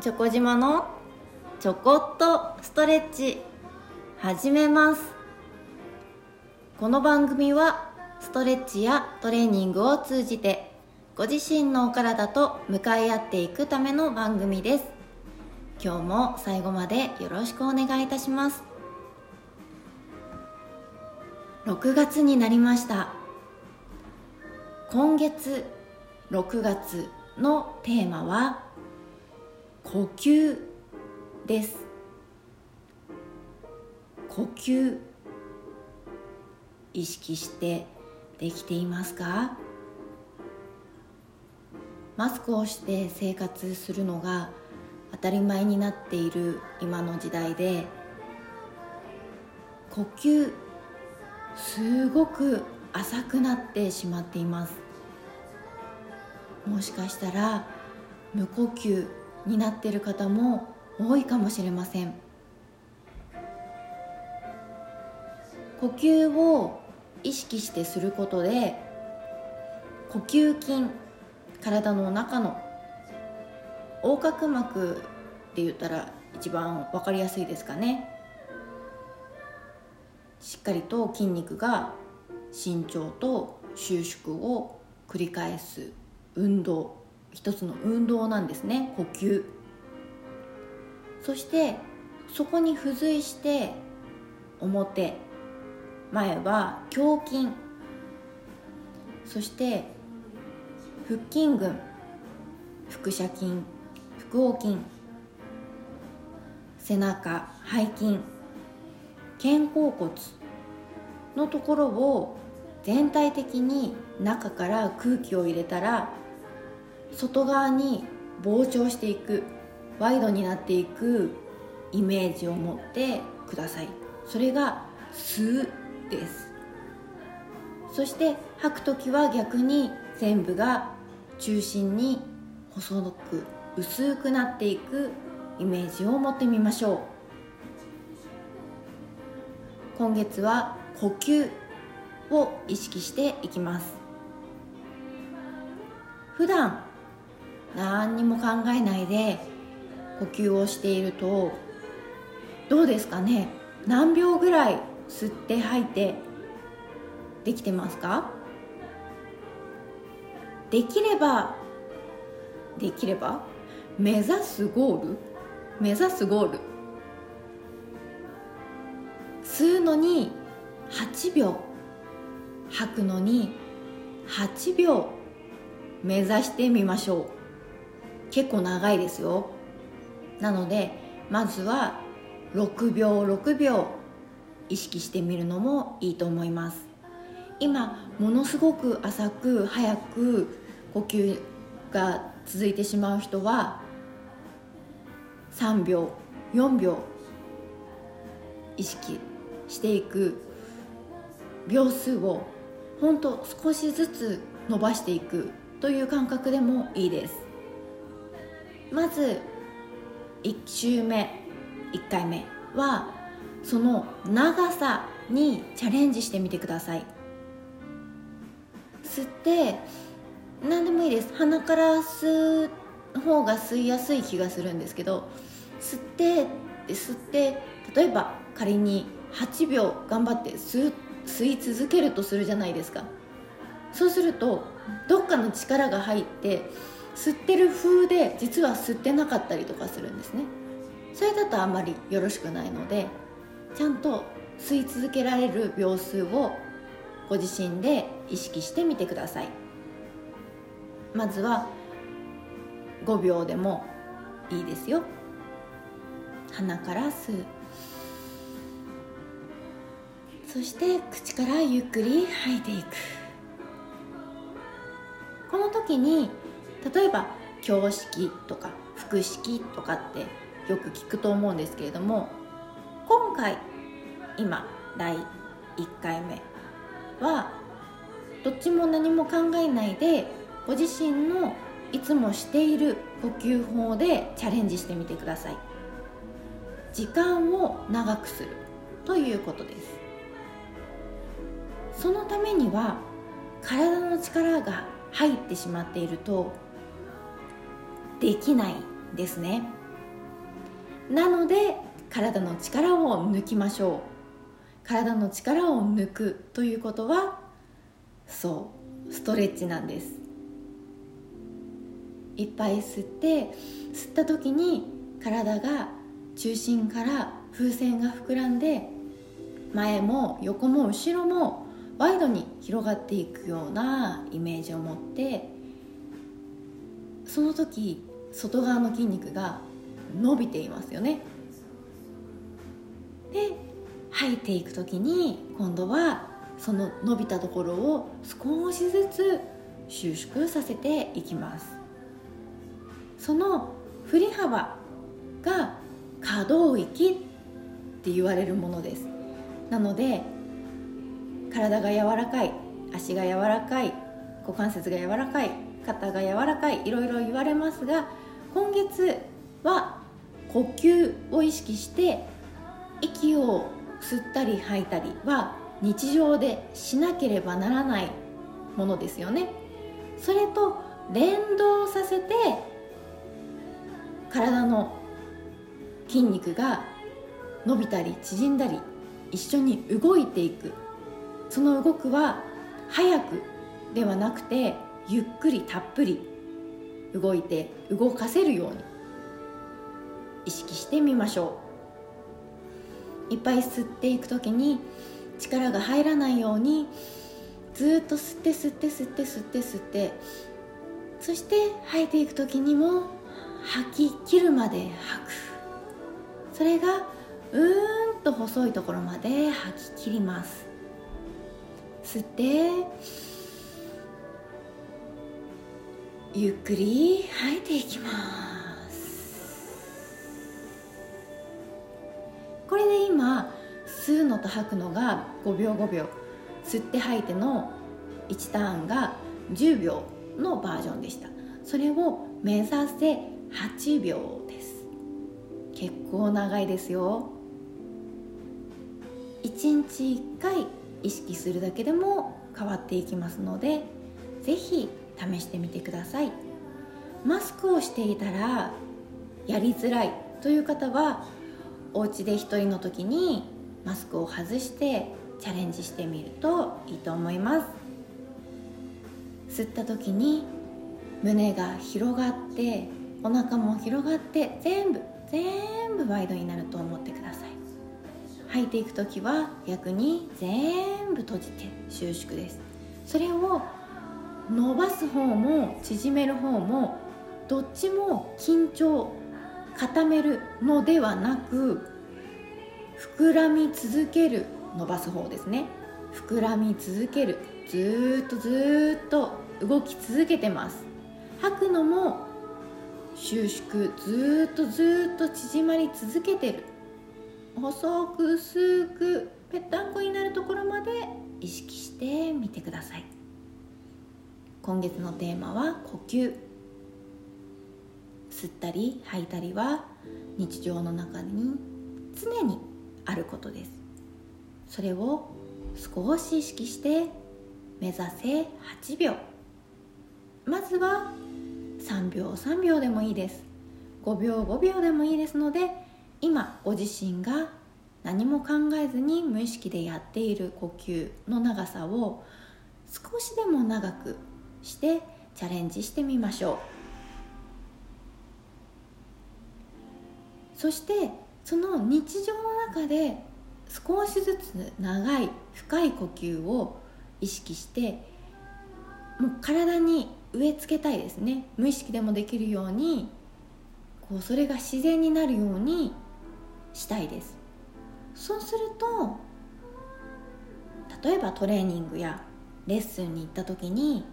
チョコ島のちょこっとストレッチ。始めます。この番組はストレッチやトレーニングを通じてご自身のお体と向かい合っていくための番組です。今日も最後までよろしくお願いいたします。6月になりました。今月6月のテーマは呼吸です。呼吸意識してできていますか？マスクをして生活するのが当たり前になっている今の時代で呼吸すごく浅くなってしまっています。もしかしたら無呼吸になっている方も多いかもしれません。呼吸を意識してすることで呼吸筋体の中の横隔膜って言ったら一番分かりやすいですかね。しっかりと筋肉が伸長と収縮を繰り返す運動一つの運動なんですね。呼吸。そしてそこに付随して表。前は胸筋。そして腹筋群。腹斜筋。腹横筋。背中。背筋。肩甲骨。のところを全体的に中から空気を入れたら外側に膨張していくワイドになっていくイメージを持ってください。それが吸うです。そして吐く時は逆に全部が中心に細く薄くなっていくイメージを持ってみましょう。今月は呼吸を意識していきます。普段何にも考えないで呼吸をしているとどうですかね？何秒ぐらい吸って吐いてできてますか？できればできれば目指すゴール目指すゴール吸うのに8秒吐くのに8秒目指してみましょう。結構長いですよ。なのでまずは6秒6秒意識してみるのもいいと思います。今ものすごく浅く早く呼吸が続いてしまう人は3秒4秒意識していく。秒数を本当少しずつ伸ばしていくという感覚でもいいです。まず1周目1回目はその長さにチャレンジしてみてください。吸って何でもいいです。鼻から吸う方が吸いやすい気がするんですけど吸って吸って例えば仮に8秒頑張って吸吸い続けるとするじゃないですか。そうするとどっかの力が入って吸ってる風で実は吸ってなかったりとかするんですね。それだとあんまりよろしくないのでちゃんと吸い続けられる秒数をご自身で意識してみてください。まずは5秒でもいいですよ。鼻から吸う。そして口からゆっくり吐いていく。この時に例えば胸式とか腹式とかってよく聞くと思うんですけれども今回今第1回目はどっちも何も考えないでご自身のいつもしている呼吸法でチャレンジしてみてください。時間を長くするということです。そのためには体の力が入ってしまっているとできないですね。なので体の力を抜きましょう。体の力を抜くということはそうストレッチなんです。いっぱい吸って吸った時に体が中心から風船が膨らんで前も横も後ろもワイドに広がっていくようなイメージを持ってその時外側の筋肉が伸びていますよね。で吐いていく時に今度はその伸びたところを少しずつ収縮させていきます。その振り幅が可動域って言われるものです。なので体が柔らかい足が柔らかい股関節が柔らかい肩が柔らかいいろいろ言われますが今月は呼吸を意識して息を吸ったり吐いたりは日常でしなければならないものですよね。それと連動させて体の筋肉が伸びたり縮んだり一緒に動いていく。その動くは早くではなくてゆっくりたっぷり動いて動かせるように意識してみましょう。いっぱい吸っていく時に力が入らないようにずっと吸って吸って吸って吸って吸ってそして吐いていく時にも吐き切るまで吐く。それがうーんと細いところまで吐き切ります。吸ってゆっくり吐いていきます。これで今吸うのと吐くのが5秒5秒。吸って吐いての1ターンが10秒のバージョンでした。それを目指せ8秒です。結構長いですよ。1日1回意識するだけでも変わっていきますので是非試してみてください。マスクをしていたらやりづらいという方はお家で一人の時にマスクを外してチャレンジしてみるといいと思います。吸った時に胸が広がってお腹も広がって全部全部ワイドになると思ってください。吐いていく時は逆に全部閉じて収縮です。それを伸ばす方も縮める方もどっちも緊張固めるのではなく膨らみ続ける伸ばす方ですね。膨らみ続ける。ずっとずっと動き続けてます。吐くのも収縮ずっとずっと縮まり続けてる。細く薄くぺったんこになるところまで意識してみてください。今月のテーマは呼吸。吸ったり吐いたりは日常の中に常にあることです。それを少し意識して目指せ8秒まずは3秒3秒でもいいです。5秒5秒でもいいですので今ご自身が何も考えずに無意識でやっている呼吸の長さを少しでも長くしてチャレンジしてみましょう。そしてその日常の中で少しずつ長い深い呼吸を意識してもう体に植え付けたいですね。無意識でもできるようにこうそれが自然になるようにしたいです。そうすると例えばトレーニングやレッスンに行った時に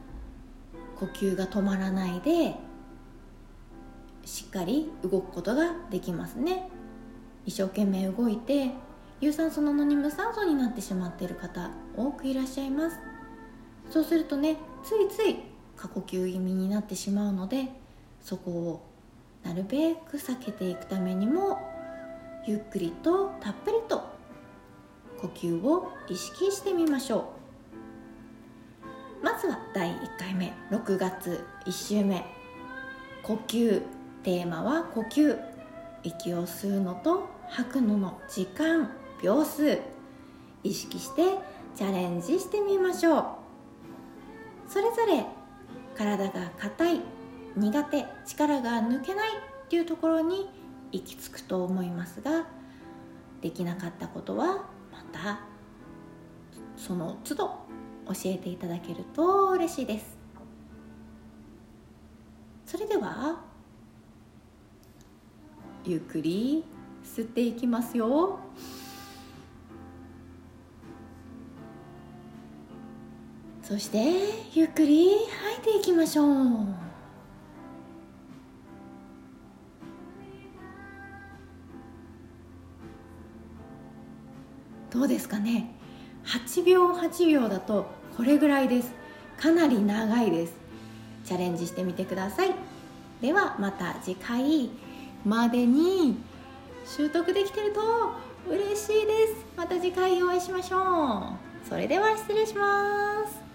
呼吸が止まらないでしっかり動くことができますね。一生懸命動いて有酸素なのに無酸素になってしまっている方多くいらっしゃいます。そうするとねついつい過呼吸気味になってしまうのでそこをなるべく避けていくためにもゆっくりとたっぷりと呼吸を意識してみましょう。まずは第1回目6月1週目。呼吸。テーマは呼吸。息を吸うのと吐くのの時間。秒数。意識してチャレンジしてみましょう。それぞれ体が硬い苦手力が抜けないっていうところに行き着くと思いますができなかったことはまたその都度教えていただけると嬉しいです。それではゆっくり吸っていきますよ。そしてゆっくり吐いていきましょう。どうですかね？8秒8秒だとこれぐらいです。かなり長いです。チャレンジしてみてください。ではまた次回までに習得できてると嬉しいです。また次回お会いしましょう。それでは失礼します。